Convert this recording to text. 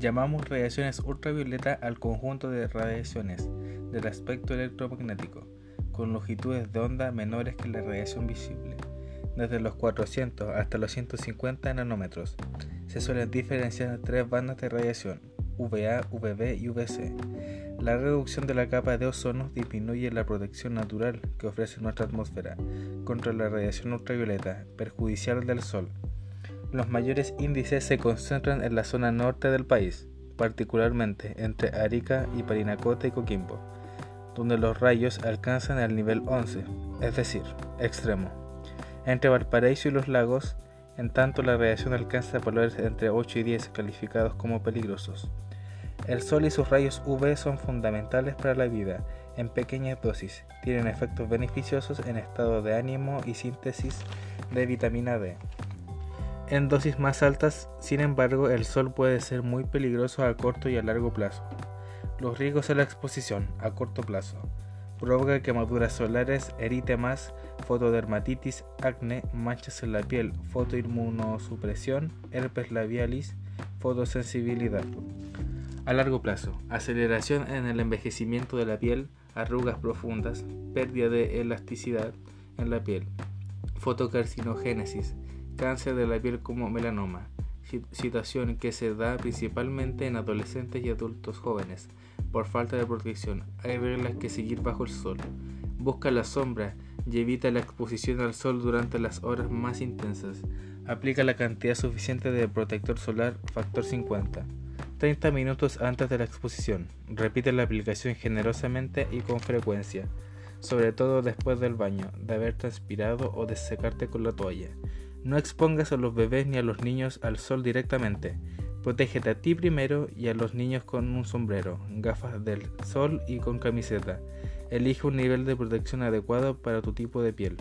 Llamamos radiaciones ultravioleta al conjunto de radiaciones del aspecto electromagnético, con longitudes de onda menores que la radiación visible, desde los 400 hasta los 150 nanómetros. Se suelen diferenciar tres bandas de radiación, UVA, UVB y UVC. La reducción de la capa de ozono disminuye la protección natural que ofrece nuestra atmósfera contra la radiación ultravioleta perjudicial del Sol. Los mayores índices se concentran en la zona norte del país, particularmente entre Arica y Parinacota y Coquimbo, donde los rayos alcanzan el nivel 11, es decir, extremo. Entre Valparaíso y los lagos, en tanto la radiación alcanza valores entre 8 y 10 calificados como peligrosos. El sol y sus rayos UV son fundamentales para la vida en pequeñas dosis. Tienen efectos beneficiosos en estado de ánimo y síntesis de vitamina D. En dosis más altas, sin embargo, el sol puede ser muy peligroso a corto y a largo plazo. Los riesgos a la exposición a corto plazo provoca quemaduras solares, eritemas, fotodermatitis, acné, manchas en la piel, fotoinmunosupresión, herpes labialis, fotosensibilidad. A largo plazo, aceleración en el envejecimiento de la piel, arrugas profundas, pérdida de elasticidad en la piel, fotocarcinogénesis, cáncer de la piel como melanoma, situación que se da principalmente en adolescentes y adultos jóvenes por falta de protección. Hay reglas que seguir bajo el sol. Busca la sombra y evita la exposición al sol durante las horas más intensas. Aplica la cantidad suficiente de protector solar factor 50. 30 minutos antes de la exposición. Repite la aplicación generosamente y con frecuencia, sobre todo después del baño, de haber transpirado o de secarte con la toalla. No expongas a los bebés ni a los niños al sol directamente. Protégete a ti primero y a los niños con un sombrero, gafas del sol y con camiseta. Elige un nivel de protección adecuado para tu tipo de piel.